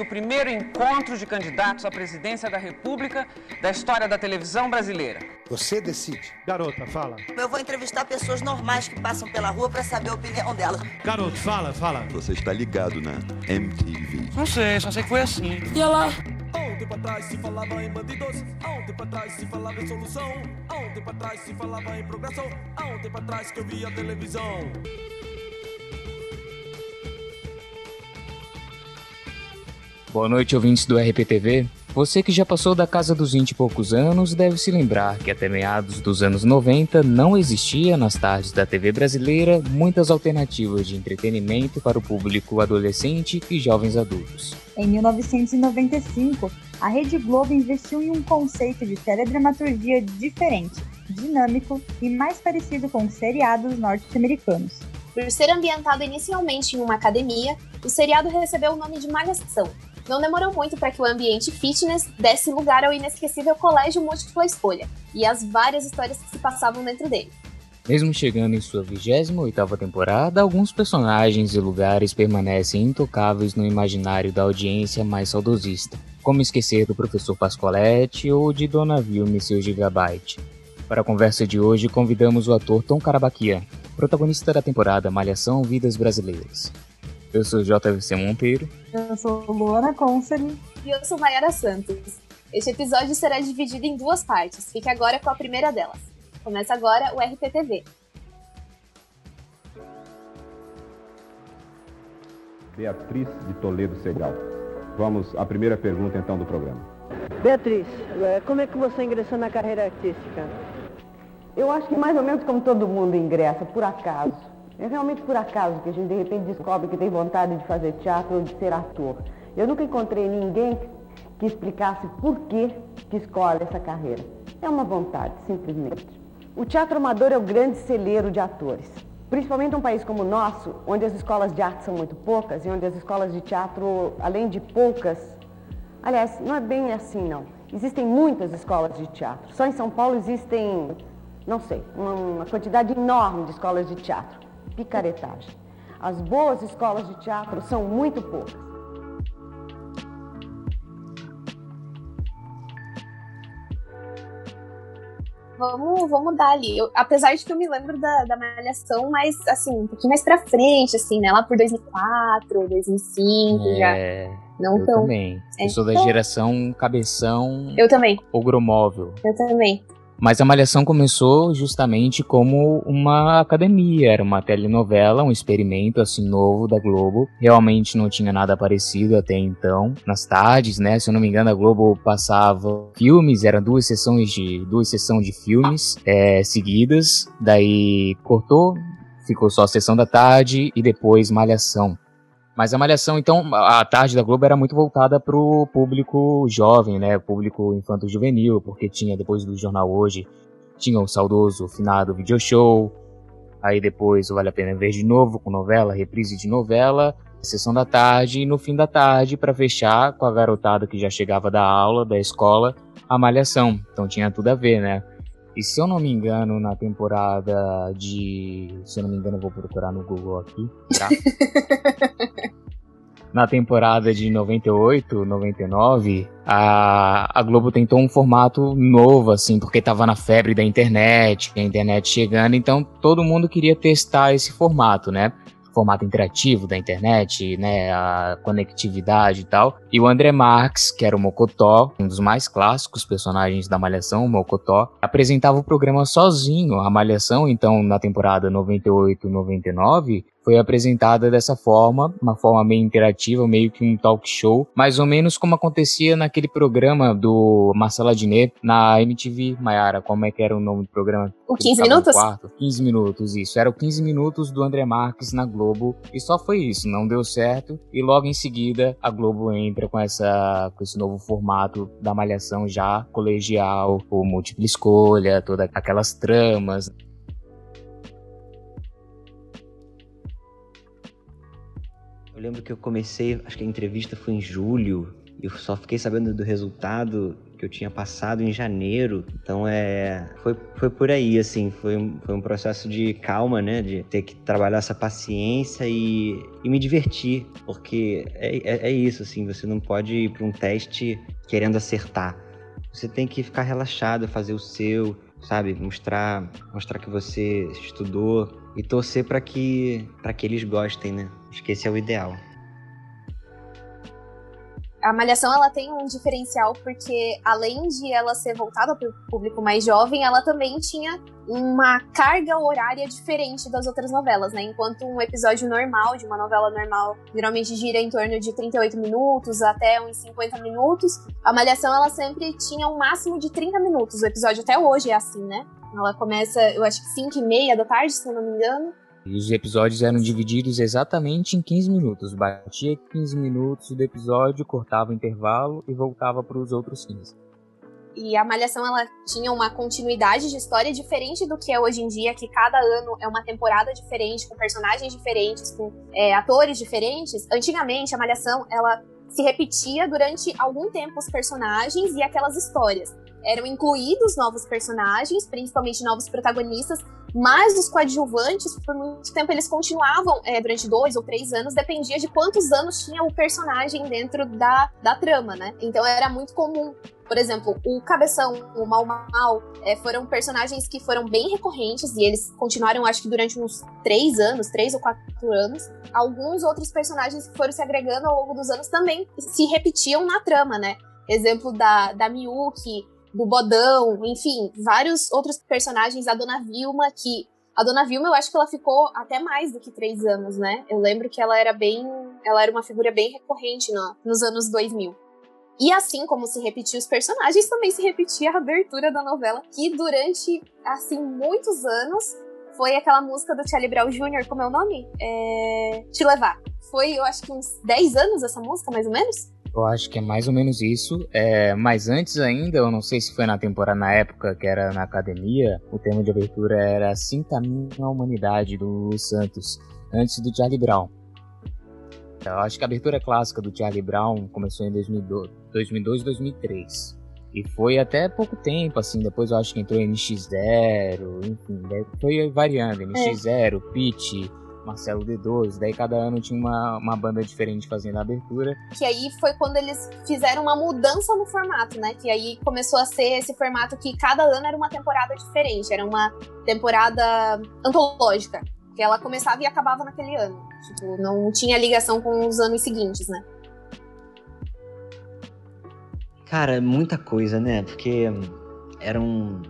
O primeiro encontro de candidatos à presidência da República da história da televisão brasileira. Você decide. Garota, fala. Eu vou entrevistar pessoas normais que passam pela rua para saber a opinião delas. Garoto, fala, fala. Você está ligado na MTV. Não sei, só sei que foi assim. E ela? Há um tempo atrás se falava em bandidos, há um tempo atrás se falava em solução, há um tempo atrás se falava em progressão, há um tempo atrás que eu via televisão. Boa noite, ouvintes do RPTV. Você que já passou da casa dos 20 e poucos anos deve se lembrar que até meados dos anos 90 não existia nas tardes da TV brasileira muitas alternativas de entretenimento para o público adolescente e jovens adultos. Em 1995, a Rede Globo investiu em um conceito de teledramaturgia diferente, dinâmico e mais parecido com seriados norte-americanos. Por ser ambientado inicialmente em uma academia, o seriado recebeu o nome de Malhação, não demorou muito para que o ambiente fitness desse lugar ao inesquecível colégio múltipla escolha e as várias histórias que se passavam dentro dele. Mesmo chegando em sua 28ª temporada, alguns personagens e lugares permanecem intocáveis no imaginário da audiência mais saudosista, como esquecer do professor Pascoaletti ou de Dona Vilma e seu Gigabyte. Para a conversa de hoje, convidamos o ator Tom Carabaquian, protagonista da temporada Malhação Vidas Brasileiras. Eu sou JVC Monteiro. Eu sou Luana Consoli. E eu sou Mayara Santos. Este episódio será dividido em duas partes. Fique agora com a primeira delas. Começa agora o RPTV. Beatriz de Toledo Segal. Vamos à primeira pergunta então do programa. Beatriz, eh, como é que você ingressou na carreira artística? Eu acho que mais ou menos como todo mundo ingressa, por acaso. É realmente por acaso que a gente de repente descobre que tem vontade de fazer teatro ou de ser ator. Eu nunca encontrei ninguém que explicasse por que, que escolhe essa carreira. É uma vontade, simplesmente. O teatro amador é o grande celeiro de atores. Principalmente num país como o nosso, onde as escolas de arte são muito poucas e onde as escolas de teatro, além de poucas, aliás, não é bem assim não. Existem muitas escolas de teatro. Só em São Paulo existem, não sei, uma quantidade enorme de escolas de teatro picaretagem. As boas escolas de teatro são muito poucas. Vamos, vamos dar ali. Eu, apesar de que eu me lembro da, da Malhação, mas assim, um pouquinho mais pra frente, assim, né? Lá por 2004, 2005 é, já. Não eu tão. também. É, eu sou da geração cabeção. Eu também. Ogromóvel. Eu também. Mas a Malhação começou justamente como uma academia, era uma telenovela, um experimento assim novo da Globo. Realmente não tinha nada parecido até então. Nas tardes, né? Se eu não me engano, a Globo passava filmes, eram duas sessões de duas sessões de filmes é, seguidas. Daí cortou, ficou só a sessão da tarde e depois Malhação. Mas a Malhação, então, a tarde da Globo era muito voltada para o público jovem, né? Público infanto-juvenil, porque tinha, depois do Jornal Hoje, tinha o saudoso finado video show. Aí depois o Vale a Pena Ver de novo, com novela, reprise de novela, sessão da tarde e no fim da tarde, para fechar com a garotada que já chegava da aula, da escola, a Malhação. Então tinha tudo a ver, né? E se eu não me engano, na temporada de. Se eu não me engano, eu vou procurar no Google aqui, tá? na temporada de 98, 99, a, a Globo tentou um formato novo, assim, porque tava na febre da internet, a internet chegando, então todo mundo queria testar esse formato, né? Formato interativo da internet, né, a conectividade e tal. E o André Marques, que era o Mocotó, um dos mais clássicos personagens da Malhação, o Mocotó, apresentava o programa sozinho, a Malhação, então na temporada 98-99, foi apresentada dessa forma, uma forma meio interativa, meio que um talk show, mais ou menos como acontecia naquele programa do Marcelo Adnet na MTV, Mayara, como é que era o nome do programa? O 15 minutos? 15 minutos, isso. Era o 15 minutos do André Marques na Globo, e só foi isso, não deu certo, e logo em seguida a Globo entra com, essa, com esse novo formato da malhação já colegial, o múltipla escolha, todas aquelas tramas. Eu lembro que eu comecei, acho que a entrevista foi em julho, e eu só fiquei sabendo do resultado que eu tinha passado em janeiro. Então é. Foi, foi por aí, assim. Foi, foi um processo de calma, né? De ter que trabalhar essa paciência e, e me divertir. Porque é, é, é isso, assim. Você não pode ir para um teste querendo acertar. Você tem que ficar relaxado, fazer o seu, sabe? Mostrar, mostrar que você estudou e torcer para que, para que eles gostem, né? Acho que esse é o ideal a Malhação ela tem um diferencial porque além de ela ser voltada para o público mais jovem, ela também tinha uma carga horária diferente das outras novelas, né? Enquanto um episódio normal de uma novela normal geralmente gira em torno de 38 minutos até uns 50 minutos, a Malhação ela sempre tinha um máximo de 30 minutos. O episódio até hoje é assim, né? Ela começa, eu acho que 5 e meia da tarde, se eu não me engano, e os episódios eram divididos exatamente em 15 minutos. Batia 15 minutos do episódio, cortava o intervalo e voltava para os outros 15. E a Malhação ela tinha uma continuidade de história diferente do que é hoje em dia, que cada ano é uma temporada diferente, com personagens diferentes, com é, atores diferentes. Antigamente, a Malhação ela se repetia durante algum tempo os personagens e aquelas histórias. Eram incluídos novos personagens, principalmente novos protagonistas, mas os coadjuvantes, por muito tempo, eles continuavam é, durante dois ou três anos, dependia de quantos anos tinha o personagem dentro da, da trama, né? Então era muito comum. Por exemplo, o Cabeção, o Mal Mal, é, foram personagens que foram bem recorrentes e eles continuaram, acho que durante uns três anos, três ou quatro anos. Alguns outros personagens que foram se agregando ao longo dos anos também se repetiam na trama, né? Exemplo da, da Miyuki, do Bodão, enfim, vários outros personagens, a Dona Vilma, que a Dona Vilma, eu acho que ela ficou até mais do que três anos, né? Eu lembro que ela era bem. Ela era uma figura bem recorrente no, nos anos 2000. E assim como se repetia os personagens, também se repetia a abertura da novela, que durante, assim, muitos anos foi aquela música do Charlie Brown Jr., como é o nome? É... Te Levar. Foi, eu acho que uns 10 anos essa música, mais ou menos? Eu acho que é mais ou menos isso. É, mas antes ainda, eu não sei se foi na temporada na época que era na academia, o tema de abertura era Assim Caminha a Humanidade do Santos, antes do Charlie Brown. Eu acho que a abertura clássica do Charlie Brown começou em 2002, 2003. E foi até pouco tempo, assim, depois eu acho que entrou NX0, enfim, foi variando, NX0, é. Pitch, Marcelo D2, daí cada ano tinha uma, uma banda diferente fazendo a abertura. Que aí foi quando eles fizeram uma mudança no formato, né? Que aí começou a ser esse formato que cada ano era uma temporada diferente, era uma temporada antológica, que ela começava e acabava naquele ano. Tipo, não tinha ligação com os anos seguintes, né? Cara, muita coisa, né? Porque eram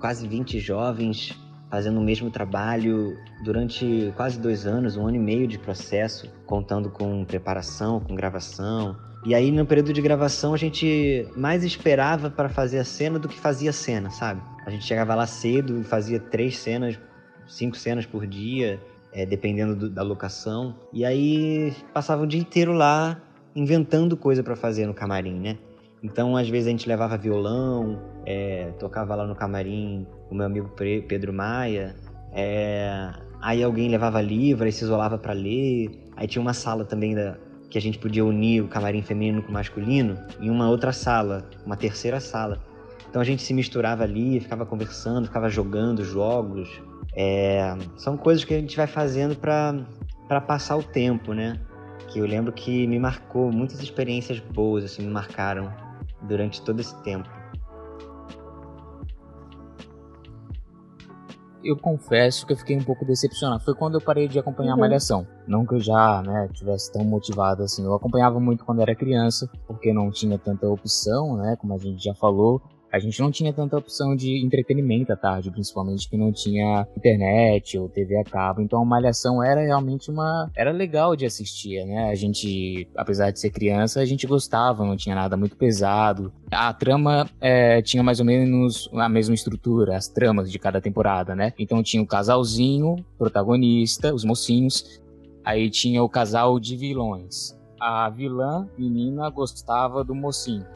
quase 20 jovens fazendo o mesmo trabalho durante quase dois anos, um ano e meio de processo, contando com preparação, com gravação. E aí, no período de gravação, a gente mais esperava para fazer a cena do que fazia a cena, sabe? A gente chegava lá cedo, fazia três cenas, cinco cenas por dia, é, dependendo do, da locação. E aí passava o dia inteiro lá inventando coisa para fazer no camarim, né? Então, às vezes a gente levava violão, é, tocava lá no camarim o meu amigo Pedro Maia. É, aí alguém levava livro, aí se isolava para ler. Aí tinha uma sala também da, que a gente podia unir o camarim feminino com o masculino em uma outra sala, uma terceira sala. Então a gente se misturava ali, ficava conversando, ficava jogando jogos. É, são coisas que a gente vai fazendo para passar o tempo, né? Que eu lembro que me marcou, muitas experiências boas assim me marcaram durante todo esse tempo. Eu confesso que eu fiquei um pouco decepcionado. Foi quando eu parei de acompanhar uhum. a Malhação. Não que eu já, né, tivesse tão motivado assim. Eu acompanhava muito quando era criança, porque não tinha tanta opção, né, como a gente já falou a gente não tinha tanta opção de entretenimento à tarde, principalmente que não tinha internet ou TV a cabo. Então a Malhação era realmente uma. Era legal de assistir, né? A gente, apesar de ser criança, a gente gostava, não tinha nada muito pesado. A trama é, tinha mais ou menos a mesma estrutura, as tramas de cada temporada, né? Então tinha o casalzinho, protagonista, os mocinhos. Aí tinha o casal de vilões. A vilã, menina, gostava do mocinho.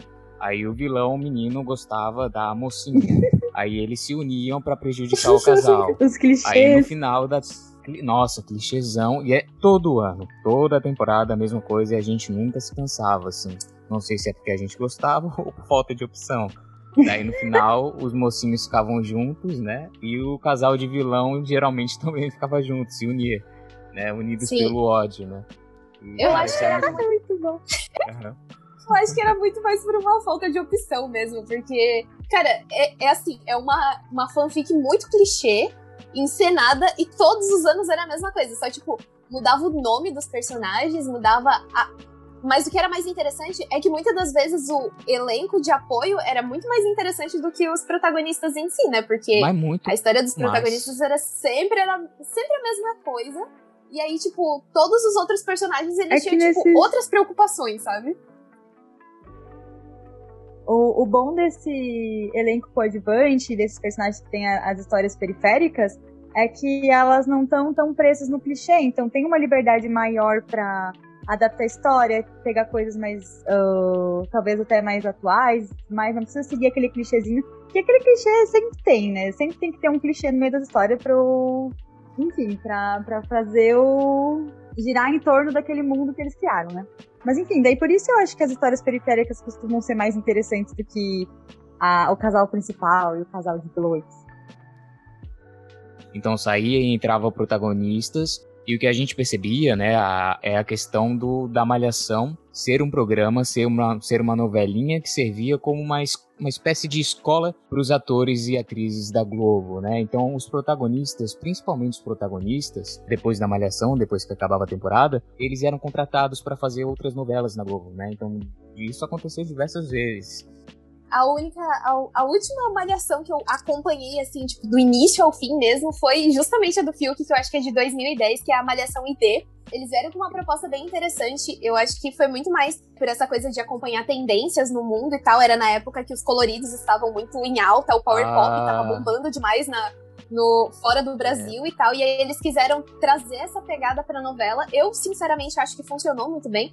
Aí o vilão, o menino, gostava da mocinha. Aí eles se uniam para prejudicar o casal. Os clichês. Aí no final da Nossa, clichêzão. E é todo ano, toda temporada a mesma coisa e a gente nunca se cansava, assim. Não sei se é porque a gente gostava ou por falta de opção. Daí no final os mocinhos ficavam juntos, né? E o casal de vilão geralmente também ficava junto, se unia, né? Unidos Sim. pelo ódio, né? E Eu acho que era muito- bom. Aham. Eu acho que era muito mais por uma falta de opção mesmo, porque, cara, é, é assim, é uma, uma fanfic muito clichê, encenada, e todos os anos era a mesma coisa, só tipo, mudava o nome dos personagens, mudava a. Mas o que era mais interessante é que muitas das vezes o elenco de apoio era muito mais interessante do que os protagonistas em si, né? Porque a história dos mais. protagonistas era sempre, era sempre a mesma coisa. E aí, tipo, todos os outros personagens, eles É tinham, tipo, nesses- outras preocupações, sabe? O, o bom desse elenco coadjuvante, desses personagens que têm as histórias periféricas, é que elas não estão tão presas no clichê, então tem uma liberdade maior pra adaptar a história, pegar coisas mais, ah, talvez até mais atuais, mas não precisa seguir aquele clichêzinho, que aquele clichê sempre tem, né? Sempre tem que ter um clichê no meio das histórias pro, enfim, pra fazer o girar em torno daquele mundo que eles criaram, né? Mas enfim, daí por isso eu acho que as histórias periféricas costumam ser mais interessantes do que a- o casal principal e o casal de vilões. Então saía e entrava protagonistas. E o que a gente percebia, né, a- é a questão do, da malhação ser um programa, ser uma, ser uma novelinha que servia como uma, uma espécie de escola para os atores e atrizes da Globo, né? Então os protagonistas, principalmente os protagonistas, depois da malhação, depois que acabava a temporada, eles eram contratados para fazer outras novelas na Globo, né? Então isso aconteceu diversas vezes. A única, a, a última malhação que eu acompanhei, assim, tipo, do início ao fim mesmo, foi justamente a do Fiuk, que eu acho que é de 2010, que é a Malhação ID. Eles vieram com uma proposta bem interessante. Eu acho que foi muito mais por essa coisa de acompanhar tendências no mundo e tal. Era na época que os coloridos estavam muito em alta, o Power Pop Ah. tava bombando demais na, no, fora do Brasil e tal. E aí eles quiseram trazer essa pegada pra novela. Eu, sinceramente, acho que funcionou muito bem.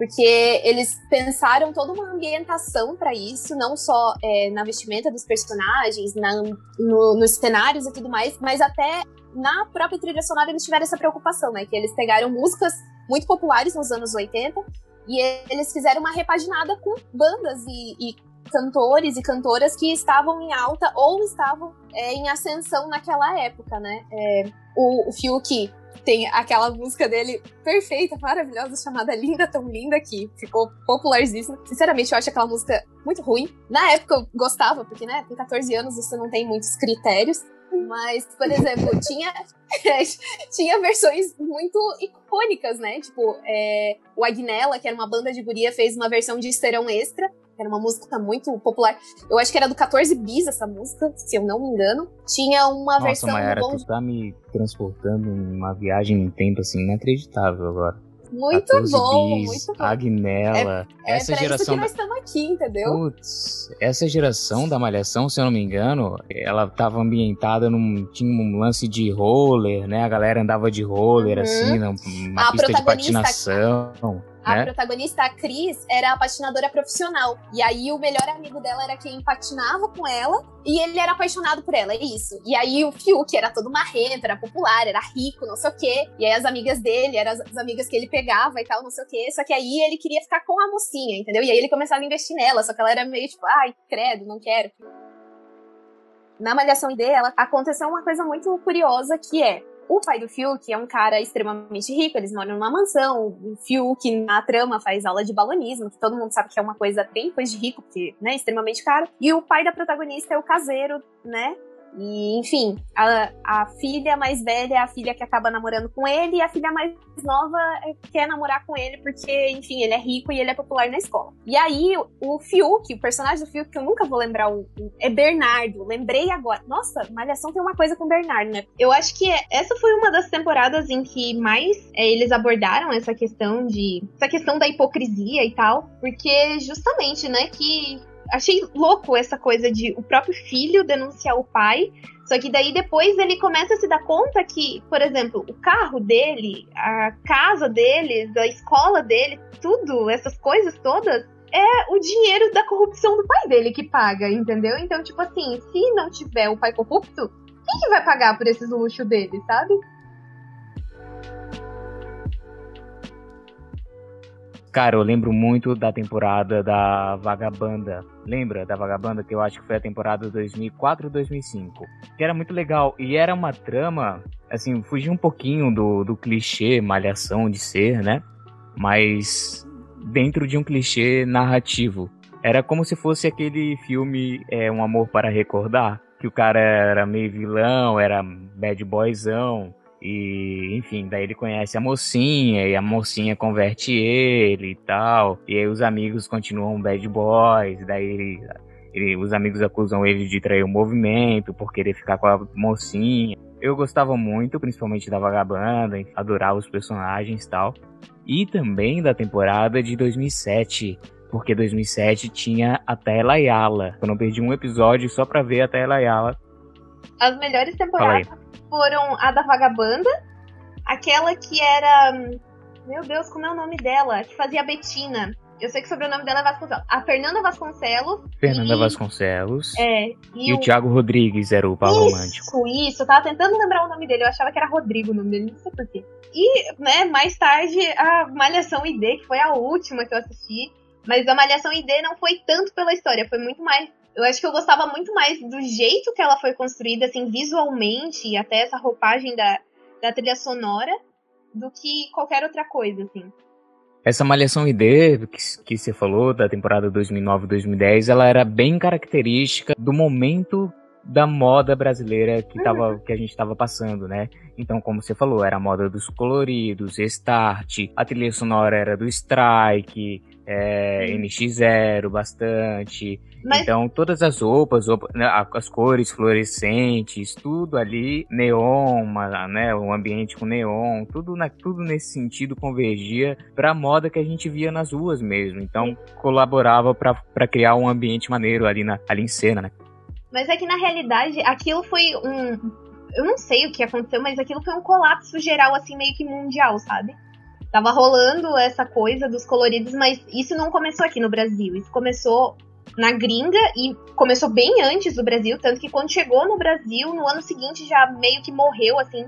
Porque eles pensaram toda uma ambientação pra isso, não só é, na vestimenta dos personagens, na, no- nos cenários e tudo mais, mas até na própria trilha sonora eles tiveram essa preocupação, né? Que eles pegaram músicas muito populares nos anos 80 e eles fizeram uma repaginada com bandas e, e cantores e cantoras que estavam em alta ou estavam é, em ascensão naquela época, né? É, o, o Fiuk tem aquela música dele perfeita, maravilhosa, chamada Linda Tão Linda, que ficou popularíssima. Sinceramente, eu acho aquela música muito ruim. Na época eu gostava, porque, né, com 14 anos você não tem muitos critérios. Mas, por exemplo, tinha, tinha versões muito icônicas, né? Tipo, é, o Agnella, que era uma banda de guria, fez uma versão de Esterão Extra, era uma música muito popular. Eu acho que era do 14 Bis essa música, se eu não me engano. Tinha uma Nossa, versão Mayara, Bom tu tá me transportando em uma viagem no tempo assim inacreditável agora. Muito 14 bom, bis, muito bom. Agnella, É essa pra geração isso que nós estamos aqui, entendeu? Putz, essa geração da Malhação, se eu não me engano, ela tava ambientada num. Tinha um lance de roller, né? A galera andava de roller, Uhum. assim, numa A pista de patinação. A né? protagonista, a Cris, era a patinadora profissional. E aí o melhor amigo dela era quem patinava com ela. E ele era apaixonado por ela, é isso. E aí o Fiuk era todo marrento, era popular, era rico, não sei o quê. E aí as amigas dele, eram as, as amigas que ele pegava e tal, não sei o quê. Só que aí ele queria ficar com a mocinha, entendeu? E aí ele começava a investir nela. Só que ela era meio tipo, ai, credo, não quero. Na Malhação ID, ela aconteceu uma coisa muito curiosa que é o pai do Fiuk é um cara extremamente rico, eles moram numa mansão. O Fiuk, na trama, faz aula de balonismo, que todo mundo sabe que é uma coisa bem coisa de rico, porque, né, extremamente caro. E o pai da protagonista é o caseiro, né? E, enfim, a, a filha mais velha é a filha que acaba namorando com ele, e a filha mais nova é- quer namorar com ele porque, enfim, ele é rico e ele é popular na escola. E aí, o, o Fiuk, o personagem do Fiuk, que eu nunca vou lembrar, o, o- é Bernardo. Lembrei agora. Nossa, Malhação tem uma coisa com Bernardo, né? Eu acho que essa foi uma das temporadas em que mais é, eles abordaram essa questão de. essa questão da hipocrisia e tal. Porque justamente, né, que. Achei louco essa coisa de o próprio filho denunciar o pai. Só que daí depois ele começa a se dar conta que, por exemplo, o carro dele, a casa deles, a escola dele, tudo, essas coisas todas, é o dinheiro da corrupção do pai dele que paga, entendeu? Então, tipo assim, se não tiver o pai corrupto, quem que vai pagar por esses luxos dele, sabe? Cara, eu lembro muito da temporada da Vagabanda. Lembra da Vagabanda? Que eu acho que foi a temporada 2004-2005. Que era muito legal. E era uma trama, assim, fugia um pouquinho do, do clichê malhação de ser, né? Mas dentro de um clichê narrativo. Era como se fosse aquele filme é, Um Amor para Recordar. Que o cara era meio vilão, era bad boyzão. E, enfim, daí ele conhece a mocinha e a mocinha converte ele e tal. E aí os amigos continuam bad boys, daí ele, ele, os amigos acusam ele de trair o movimento por querer ficar com a mocinha. Eu gostava muito, principalmente da Vagabanda, adorava os personagens e tal. E também da temporada de 2007, porque 2007 tinha a Tela Yala. Eu não perdi um episódio só pra ver a Tela Yala. As melhores temporadas foram a da Vagabanda, aquela que era. Meu Deus, como é o nome dela? Que fazia Betina. Eu sei que o sobrenome dela é Vasconcelos. A Fernanda Vasconcelos. Fernanda e... Vasconcelos. É. E, e o... o Thiago Rodrigues era o par isso, romântico. Isso, eu tava tentando lembrar o nome dele. Eu achava que era Rodrigo o nome dele, não sei porquê. E, né, mais tarde, a Malhação ID, que foi a última que eu assisti. Mas a Malhação ID não foi tanto pela história, foi muito mais eu acho que eu gostava muito mais do jeito que ela foi construída, assim, visualmente, e até essa roupagem da, da trilha sonora, do que qualquer outra coisa, assim. Essa Malhação ID que, que você falou, da temporada 2009-2010, ela era bem característica do momento da moda brasileira que, tava, uhum. que a gente estava passando, né? Então, como você falou, era a moda dos coloridos, Start, a trilha sonora era do Strike, é, NX0 bastante. Mas... Então, todas as roupas, né, as cores fluorescentes, tudo ali, neon, né, o ambiente com neon, tudo, na, tudo nesse sentido convergia para a moda que a gente via nas ruas mesmo. Então, colaborava para criar um ambiente maneiro ali, na, ali em cena, né? Mas é que na realidade aquilo foi um. Eu não sei o que aconteceu, mas aquilo foi um colapso geral, assim, meio que mundial, sabe? Tava rolando essa coisa dos coloridos, mas isso não começou aqui no Brasil. Isso começou na gringa e começou bem antes do Brasil, tanto que quando chegou no Brasil, no ano seguinte já meio que morreu, assim,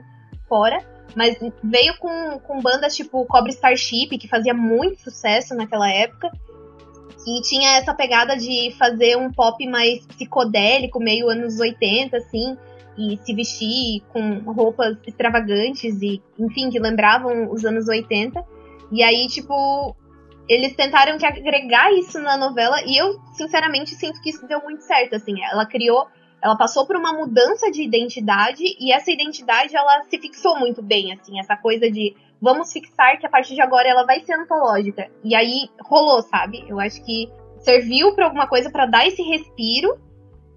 fora. Mas veio com, com bandas tipo Cobra Starship, que fazia muito sucesso naquela época. E tinha essa pegada de fazer um pop mais psicodélico, meio anos 80, assim, e se vestir com roupas extravagantes e, enfim, que lembravam os anos 80. E aí, tipo, eles tentaram que agregar isso na novela e eu, sinceramente, sinto que isso deu muito certo, assim. Ela criou, ela passou por uma mudança de identidade e essa identidade, ela se fixou muito bem, assim. Essa coisa de vamos fixar que a partir de agora ela vai ser antológica. E aí rolou, sabe? Eu acho que serviu para alguma coisa para dar esse respiro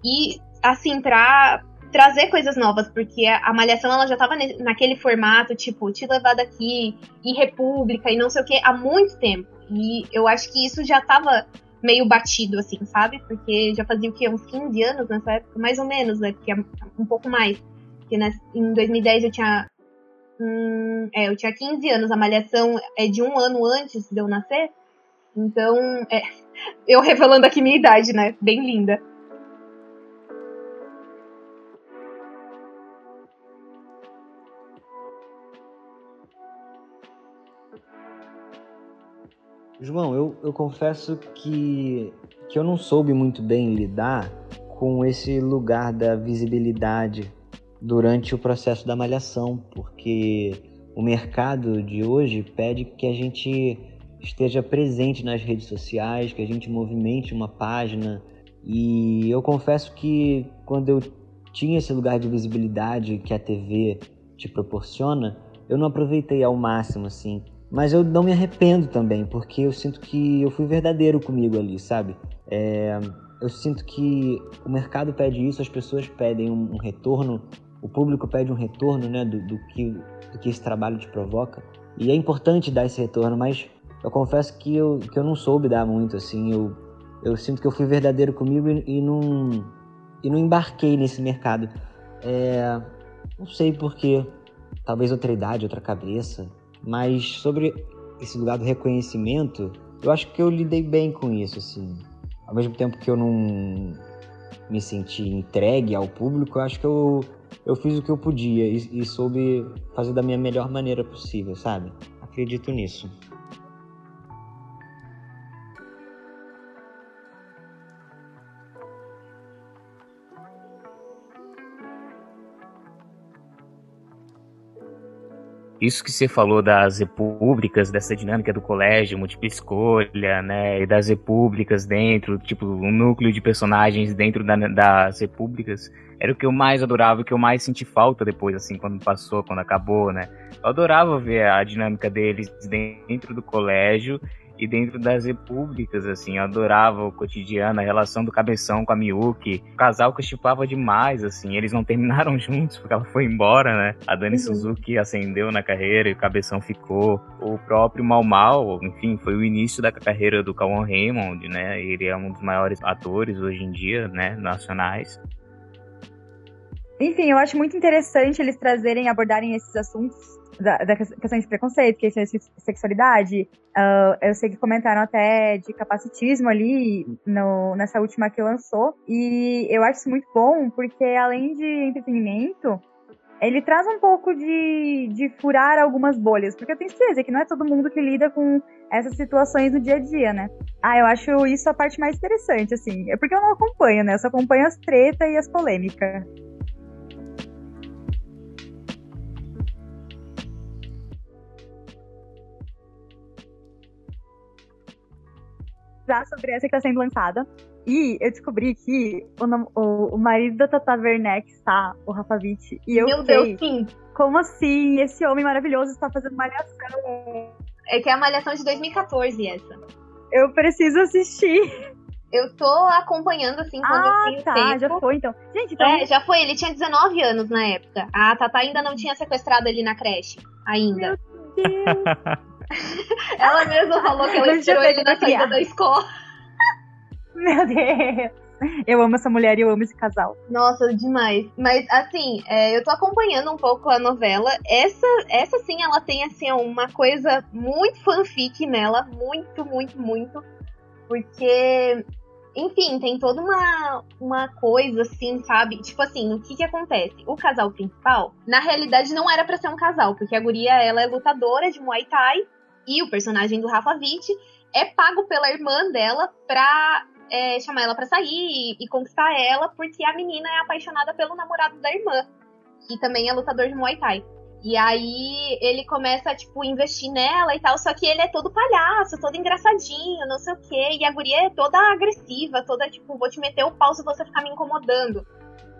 e assim para trazer coisas novas, porque a Malhação ela já tava naquele formato, tipo, te levar daqui, e República, e não sei o que, há muito tempo. E eu acho que isso já tava meio batido, assim, sabe? Porque já fazia o quê? Uns 15 anos nessa época, mais ou menos, né? Porque é um pouco mais. Porque em 2010 eu tinha Hum, é, eu tinha 15 anos, a malhação é de um ano antes de eu nascer. Então, é, eu revelando aqui minha idade, né? Bem linda. João, eu, eu confesso que, que eu não soube muito bem lidar com esse lugar da visibilidade durante o processo da malhação, porque o mercado de hoje pede que a gente esteja presente nas redes sociais, que a gente movimente uma página. E eu confesso que quando eu tinha esse lugar de visibilidade que a TV te proporciona, eu não aproveitei ao máximo assim. Mas eu não me arrependo também, porque eu sinto que eu fui verdadeiro comigo ali, sabe? É, eu sinto que o mercado pede isso, as pessoas pedem um, um retorno o público pede um retorno né, do, do, que, do que esse trabalho te provoca. E é importante dar esse retorno, mas eu confesso que eu, que eu não soube dar muito, assim. Eu, eu sinto que eu fui verdadeiro comigo e, e, não, e não embarquei nesse mercado. É, não sei porquê. Talvez outra idade, outra cabeça. Mas sobre esse lugar do reconhecimento, eu acho que eu lidei bem com isso, assim. Ao mesmo tempo que eu não me senti entregue ao público, eu acho que eu eu fiz o que eu podia e, e soube fazer da minha melhor maneira possível, sabe? Acredito nisso. Isso que você falou das repúblicas, dessa dinâmica do colégio, múltipla escolha, né, e das repúblicas dentro, tipo, um núcleo de personagens dentro da, das repúblicas, era o que eu mais adorava, o que eu mais senti falta depois, assim, quando passou, quando acabou, né. Eu adorava ver a dinâmica deles dentro do colégio e dentro das repúblicas, assim, eu adorava o cotidiano, a relação do Cabeção com a Miyuki, o casal que eu chipava demais, assim, eles não terminaram juntos porque ela foi embora, né, a Dani uhum. Suzuki ascendeu na carreira e o Cabeção ficou, o próprio Mal Mal, enfim, foi o início da carreira do Kawan Raymond, né, ele é um dos maiores atores hoje em dia, né, nacionais. Enfim, eu acho muito interessante eles trazerem, abordarem esses assuntos da, da, questão de preconceito, questão de sexualidade. Uh, eu sei que comentaram até de capacitismo ali no, nessa última que lançou. E eu acho isso muito bom, porque além de entretenimento, ele traz um pouco de, de furar algumas bolhas. Porque eu tenho certeza que não é todo mundo que lida com essas situações no dia a dia, né? Ah, eu acho isso a parte mais interessante, assim. É porque eu não acompanho, né? Eu só acompanho as tretas e as polêmicas. Sobre essa que está sendo lançada. E eu descobri que o, o, o marido da Tata Werneck está, o Rafa Witt. E eu Meu fiquei, Deus, sim. Como assim? Esse homem maravilhoso está fazendo malhação. É que é a malhação de 2014 essa. Eu preciso assistir. Eu tô acompanhando, assim, quando ah, eu tenho tá, tempo. já foi, então. Gente, então... É, já foi. Ele tinha 19 anos na época. A Tata ainda não tinha sequestrado ele na creche. Ainda. Meu Deus. Ela mesma falou que ela esperou ele na saída da escola. Meu Deus. Eu amo essa mulher e eu amo esse casal. Nossa, demais. Mas, assim, é, eu tô acompanhando um pouco a novela. Essa, essa sim, ela tem, assim, uma coisa muito fanfic nela. Muito, muito, muito. Porque, enfim, tem toda uma, uma coisa, assim, sabe? Tipo assim, o que que acontece? O casal principal, na realidade, não era para ser um casal. Porque a guria, ela é lutadora de Muay Thai. E o personagem do Rafa Witt é pago pela irmã dela pra é, chamar ela para sair e, e, conquistar ela, porque a menina é apaixonada pelo namorado da irmã, que também é lutador de Muay Thai. E aí ele começa, tipo, investir nela e tal, só que ele é todo palhaço, todo engraçadinho, não sei o quê. E a guria é toda agressiva, toda, tipo, vou te meter o pau se você ficar me incomodando.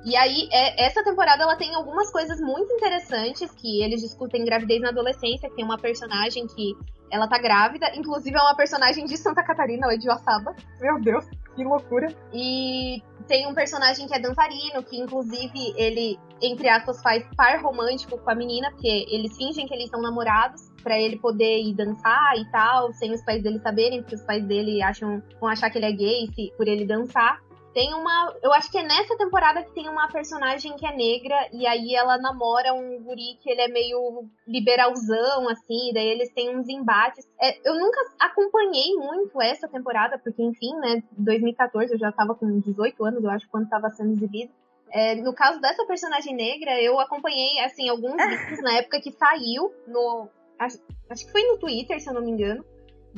E aí, é, essa temporada ela tem algumas coisas muito interessantes que eles discutem gravidez na adolescência, que tem uma personagem que ela tá grávida, inclusive é uma personagem de Santa Catarina, é de Oaxaca. Meu Deus, que loucura. E tem um personagem que é dançarino, que inclusive ele, entre aspas, faz par romântico com a menina, porque eles fingem que eles são namorados para ele poder ir dançar e tal, sem os pais dele saberem, porque os pais dele acham, vão achar que ele é gay se, por ele dançar. Tem uma. Eu acho que é nessa temporada que tem uma personagem que é negra e aí ela namora um guri que ele é meio liberalzão, assim, daí eles têm uns embates. É, eu nunca acompanhei muito essa temporada, porque, enfim, né, 2014 eu já tava com 18 anos, eu acho, quando tava sendo exibido. É, no caso dessa personagem negra, eu acompanhei, assim, alguns vídeos na época que saiu no. Acho, acho que foi no Twitter, se eu não me engano.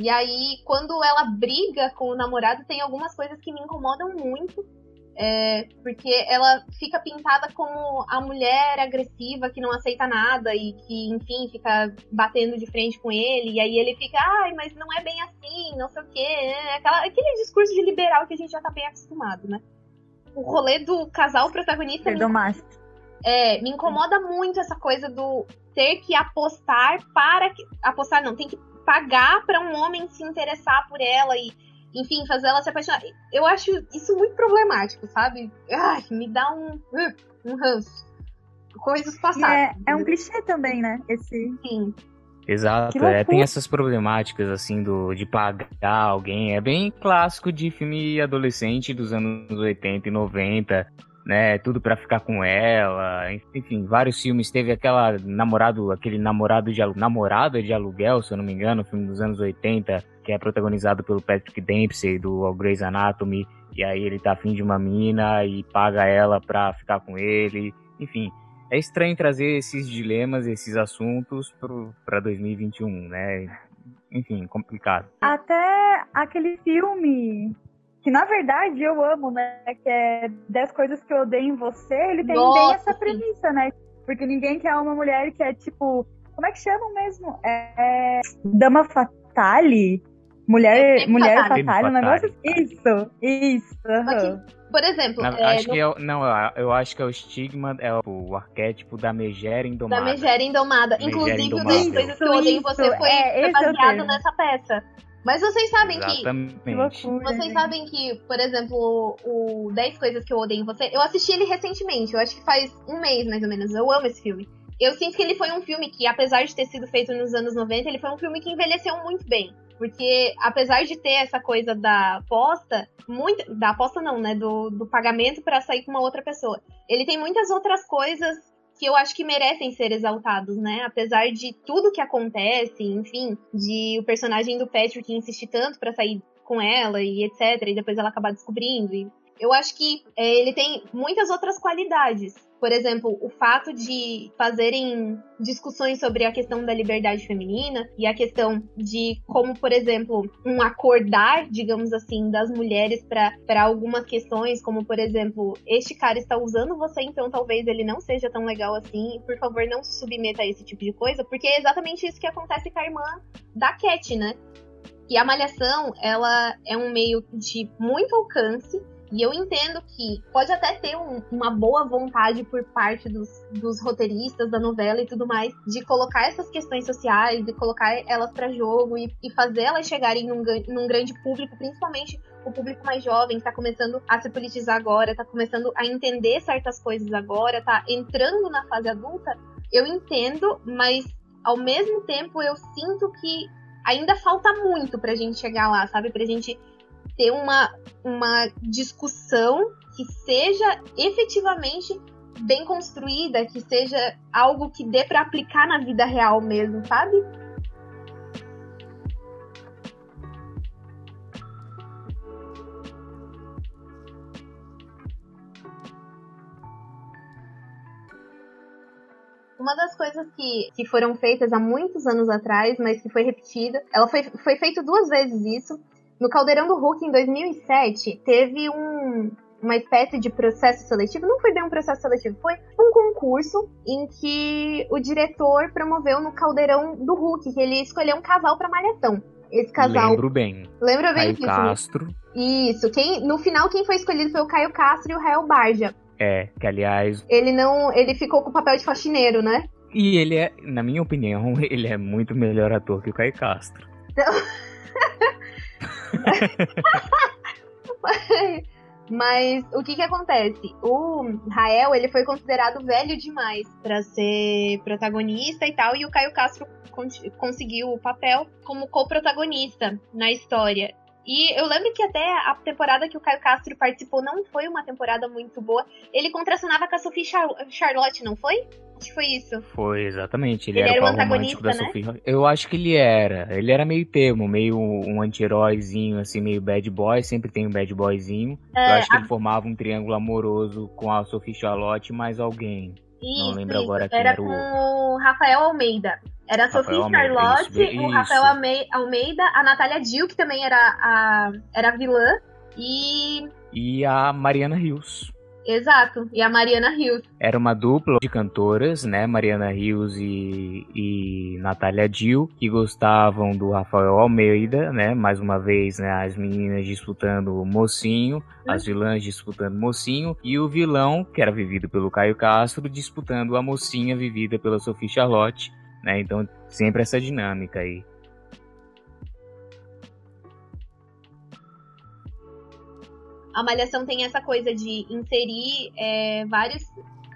E aí, quando ela briga com o namorado, tem algumas coisas que me incomodam muito. É, porque ela fica pintada como a mulher agressiva que não aceita nada e que, enfim, fica batendo de frente com ele. E aí ele fica, ai, mas não é bem assim, não sei o quê. Né? Aquela, aquele discurso de liberal que a gente já tá bem acostumado, né? O rolê do casal protagonista. Me, é, me incomoda muito essa coisa do ter que apostar para que. Apostar não, tem que pagar para um homem se interessar por ela e, enfim, fazer ela se apaixonar. Eu acho isso muito problemático, sabe? Ai, me dá um, uh, um ranço. Coisas passadas. É, é, um clichê também, né? Esse. Sim. Exato, é, tem essas problemáticas assim do de pagar alguém, é bem clássico de filme adolescente dos anos 80 e 90 né? Tudo para ficar com ela. Enfim, vários filmes. Teve aquela namorado, aquele namorado de namorada de aluguel, se eu não me engano, filme dos anos 80, que é protagonizado pelo Patrick Dempsey do Grey's Anatomy. E aí ele tá afim de uma mina e paga ela pra ficar com ele. Enfim, é estranho trazer esses dilemas, esses assuntos para 2021, né? Enfim, complicado. Até aquele filme que na verdade eu amo, né? Que é 10 coisas que eu odeio em você, ele tem Nossa, bem essa premissa, né? Porque ninguém quer uma mulher que é tipo Como é que chama mesmo? É. Dama Fatale? Mulher, É, mulher Fatale. Fatale, um negócio. Fatale. Isso, isso. Por exemplo, Na- é, acho no- que é, o- não, eu- eu acho que é o estigma, é o, o arquétipo da megera da indomada. Megera Indomada. Megera Inclusive, o Indomável. das coisas que eu odeio em você foi, é, é baseado nessa peça. Mas vocês sabem que Exatamente. Que loucura. Vocês gente. sabem que, por exemplo, o 10 Coisas que eu odeio em você, eu assisti ele recentemente, eu acho que faz um mês mais ou menos. Eu amo esse filme. Eu sinto que ele foi um filme que, apesar de ter sido feito nos anos 90, ele foi um filme que envelheceu muito bem. Porque, apesar de ter essa coisa da aposta, muito, da aposta não, né? Do, do pagamento pra sair com uma outra pessoa. Ele tem muitas outras coisas que eu acho que merecem ser exaltados, né? Apesar de tudo que acontece, enfim, de o personagem do Patrick insistir tanto pra sair com ela e etc, e depois ela acabar descobrindo. E eu acho que é, ele tem muitas outras qualidades. Por exemplo, o fato de fazerem discussões sobre a questão da liberdade feminina e a questão de como, por exemplo, um acordar, digamos assim, das mulheres para algumas questões, como, por exemplo, este cara está usando você, então talvez ele não seja tão legal assim, por favor, não se submeta a esse tipo de coisa, porque é exatamente isso que acontece com a irmã da Cat, né? que a malhação ela é um meio de muito alcance e eu entendo que pode até ter um- uma boa vontade por parte dos, dos roteiristas da novela e tudo mais de colocar essas questões sociais, de colocar elas para jogo e, e fazer elas chegarem num, num grande público, principalmente o público mais jovem que tá começando a se politizar agora, tá começando a entender certas coisas agora, tá entrando na fase adulta. Eu entendo, mas ao mesmo tempo eu sinto que ainda falta muito pra gente chegar lá, sabe? Pra gente ter uma, uma discussão que seja efetivamente bem construída, que seja algo que dê pra aplicar na vida real mesmo, sabe? Uma das coisas que, que foram feitas há muitos anos atrás, mas que foi repetida, ela foi, foi feito duas vezes isso. No Caldeirão do Hulk, em 2007, teve um, uma espécie de processo seletivo. Não foi bem um processo seletivo, foi um concurso em que o diretor promoveu no Caldeirão do Hulk, que ele escolheu um casal pra malhação. Esse casal. Lembro bem. Lembra bem Caio né? Castro. Isso. Quem, no final, quem foi escolhido foi o Caio Castro e o Rael Barja. É, que aliás. Ele não. Ele ficou com o papel de faxineiro, né? E ele é, na minha opinião, ele é muito melhor ator que o Caio Castro. Mas o que que acontece? O Rael, ele foi considerado velho demais pra ser protagonista e tal, e o Caio Castro con- conseguiu o papel como co-protagonista na história. E eu lembro que até a temporada que o Caio Castro participou não foi uma temporada muito boa. Ele contracionava com a Sophie Char- Charlotte, não foi? Acho que foi isso. Foi, exatamente. Ele, Ele era, o romântico da antagonista, né? Sophie. Eu acho que ele era. Ele era meio termo, meio um anti-heróizinho, assim, meio bad boy. Sempre tem um bad boyzinho. Eu É, acho que a- ele formava um triângulo amoroso com a Sophie Charlotte mais alguém. Isso, lembro isso. agora quem era era com o Rafael Almeida. Era a Sofia Almeida, Charlotte, isso, o isso. Rafael Alme- Almeida, a Natália Dill, que também era a, era a vilã, e. E a Mariana Rios. Exato, e a Mariana Hills. Era uma dupla de cantoras, né? Mariana Rios e, e Natália Dill, que gostavam do Rafael Almeida, né? Mais uma vez, né? As meninas disputando o mocinho, as vilãs disputando o mocinho, e o vilão, que era vivido pelo Caio Castro, disputando a mocinha vivida pela Sophie Charlotte, né? Então, sempre essa dinâmica aí. A Malhação tem essa coisa de inserir é, vários.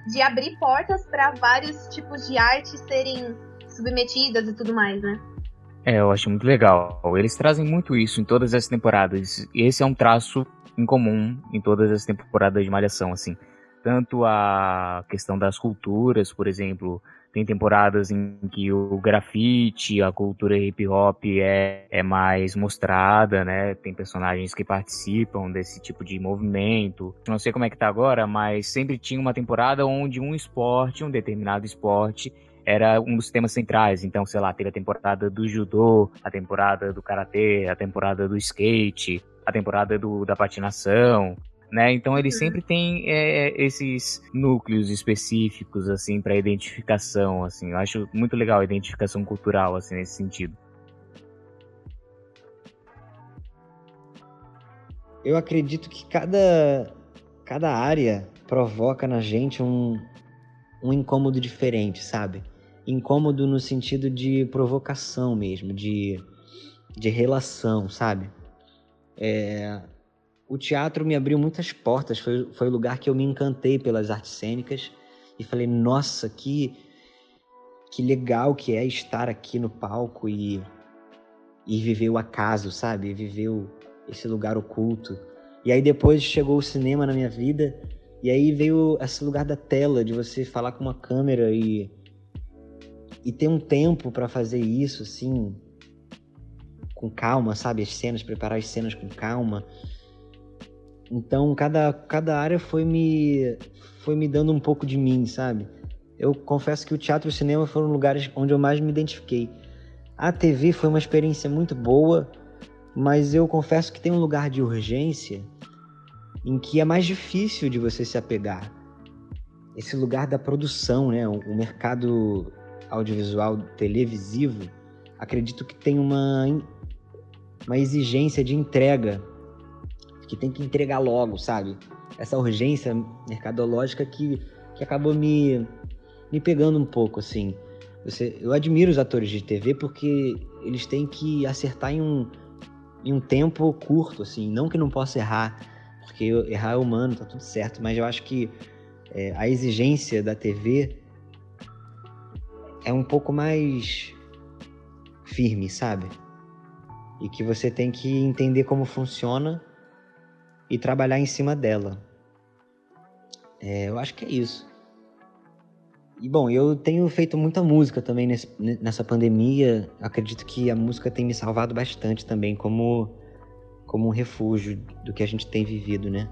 de abrir portas para vários tipos de arte serem submetidas e tudo mais, né? É, eu acho muito legal. Eles trazem muito isso em todas as temporadas. Esse é um traço em comum em todas as temporadas de Malhação, assim. Tanto a questão das culturas, por exemplo, tem temporadas em que o grafite, a cultura hip hop é, é mais mostrada, né? Tem personagens que participam desse tipo de movimento. Não sei como é que tá agora, mas sempre tinha uma temporada onde um esporte, um determinado esporte, era um dos temas centrais. Então, sei lá, teve a temporada do judô, a temporada do karatê, a temporada do skate, a temporada do, da patinação. Né? Então ele sempre tem é, esses núcleos específicos assim para identificação, assim. Eu acho muito legal a identificação cultural assim nesse sentido. Eu acredito que cada cada área provoca na gente um um incômodo diferente, sabe? Incômodo no sentido de provocação mesmo, de de relação, sabe? É, o teatro me abriu muitas portas, foi, foi o lugar que eu me encantei pelas artes cênicas e falei, nossa, que, que legal que é estar aqui no palco e, e viver o acaso, sabe? Viver o, esse lugar oculto. E aí depois chegou o cinema na minha vida e aí veio esse lugar da tela, de você falar com uma câmera e, e ter um tempo para fazer isso, assim, com calma, sabe? As cenas, preparar as cenas com calma. Então, cada, cada área foi me, foi me dando um pouco de mim, sabe? Eu confesso que o teatro e o cinema foram lugares onde eu mais me identifiquei. A TV foi uma experiência muito boa, mas eu confesso que tem um lugar de urgência em que é mais difícil de você se apegar. Esse lugar da produção, né? O mercado audiovisual televisivo, acredito que tem uma, uma exigência de entrega que tem que entregar logo, sabe? Essa urgência mercadológica que, que acabou me, me pegando um pouco, assim. Você, eu admiro os atores de TV porque eles têm que acertar em um, em um tempo curto, assim. Não que não possa errar, porque errar é humano, tá tudo certo, mas eu acho que é, a exigência da TV é um pouco mais firme, sabe? E que você tem que entender como funciona e trabalhar em cima dela. É, eu acho que é isso. E bom, eu tenho feito muita música também nesse, nessa pandemia. Acredito que a música tem me salvado bastante também, como, como um refúgio do que a gente tem vivido, né?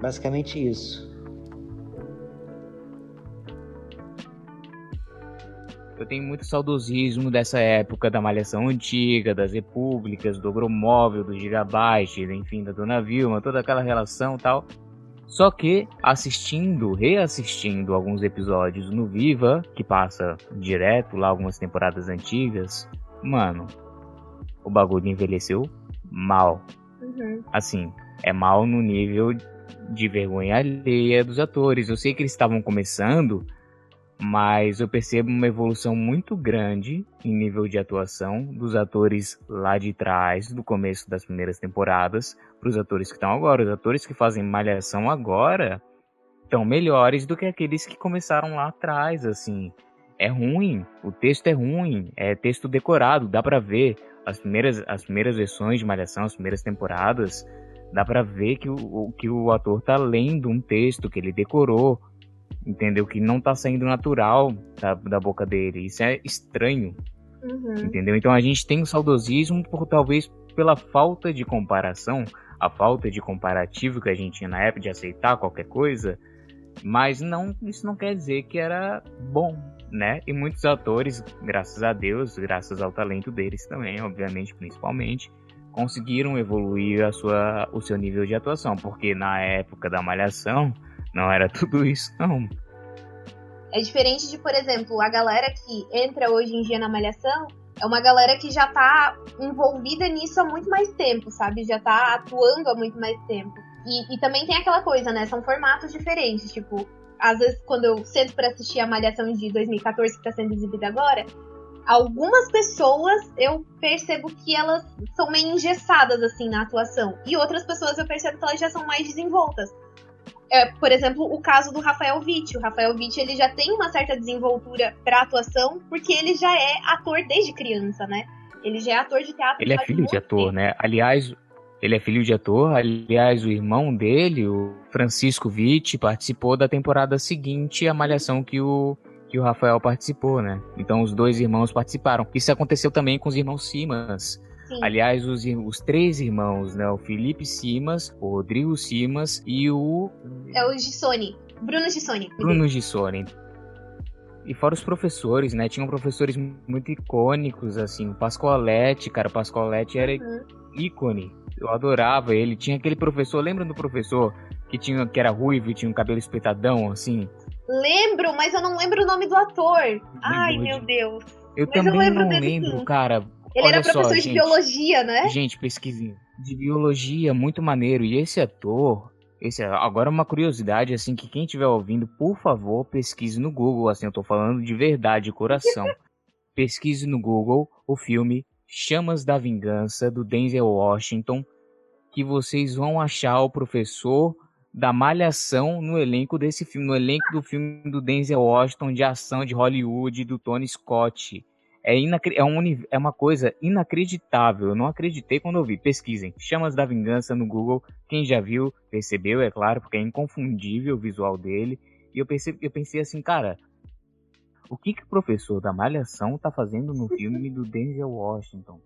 Basicamente isso. Eu tenho muito saudosismo dessa época da Malhação Antiga, das Repúblicas, do Gromóvel, do Gigabyte, enfim, da Dona Vilma, toda aquela relação tal. Só que assistindo, reassistindo alguns episódios no Viva, que passa direto lá algumas temporadas antigas, mano, o bagulho envelheceu mal. Uhum. Assim, é mal no nível de vergonha alheia dos atores. Eu sei que eles estavam começando mas eu percebo uma evolução muito grande em nível de atuação dos atores lá de trás, do começo das primeiras temporadas, para os atores que estão agora. Os atores que fazem malhação agora estão melhores do que aqueles que começaram lá atrás, assim. É ruim, o texto é ruim, é texto decorado, dá para ver as primeiras, as primeiras versões de malhação, as primeiras temporadas, dá para ver que o, que o ator tá lendo um texto que ele decorou, entendeu? Que não tá saindo natural da, da boca dele. Isso é estranho, Uhum. entendeu? Então a gente tem o saudosismo por talvez pela falta de comparação, a falta de comparativo que a gente tinha na época de aceitar qualquer coisa, mas não, isso não quer dizer que era bom, né? E muitos atores, graças a Deus, graças ao talento deles também, obviamente, principalmente, conseguiram evoluir a sua, o seu nível de atuação, porque na época da malhação não era tudo isso, não. É diferente de, por exemplo, a galera que entra hoje em dia na malhação é uma galera que já tá envolvida nisso há muito mais tempo, sabe? Já tá atuando há muito mais tempo. E, e também tem aquela coisa, né? São formatos diferentes. Tipo, às vezes quando eu sento pra assistir a malhação de 2014 que tá sendo exibida agora, algumas pessoas eu percebo que elas são meio engessadas assim na atuação. E outras pessoas eu percebo que elas já são mais desenvoltas é, por exemplo, o caso do Rafael Witt. O Rafael Witt, ele já tem uma certa desenvoltura pra atuação, porque ele já é ator desde criança, né? Ele já é ator de teatro. Ele é filho de ator, tempo. né? Aliás, ele é filho de ator. Aliás, o irmão dele, o Francisco Witt, participou da temporada seguinte, a malhação que o que o Rafael participou, né? Então os dois irmãos participaram. Isso aconteceu também com os irmãos Simas. Sim. Aliás, os, os três irmãos, né? O Felipe Simas, o Rodrigo Simas e o É o Gissone. Bruno Gissone. Bruno Gissoni. E fora os professores, né? Tinham professores muito icônicos, assim. O Pascoalete, cara, o Pascoalete era Uhum. ícone. Eu adorava ele. Tinha aquele professor, lembra do professor que tinha que era ruivo e tinha um cabelo espetadão, assim? Lembro, mas eu não lembro o nome do ator. Ai, meu de- Deus. Eu Mas eu também lembro não lembro, cara. Ele Olha era só, professor de gente. biologia, né? Gente, pesquisinha. De biologia, muito maneiro. E esse ator, esse agora uma curiosidade assim que quem estiver ouvindo, por favor, pesquise no Google, assim, eu tô falando de verdade, de coração. pesquise no Google o filme Chamas da Vingança do Denzel Washington, que vocês vão achar o professor da Malhação no elenco desse filme, no elenco do filme do Denzel Washington de ação de Hollywood do Tony Scott. É, inacre- é, um é uma coisa inacreditável. Eu não acreditei quando eu vi. Pesquisem. Chamas da Vingança no Google. Quem já viu, percebeu, é claro, porque é inconfundível o visual dele. E eu pensei, eu pensei assim, cara, o que, que o professor da Malhação tá fazendo no filme do Denzel Washington?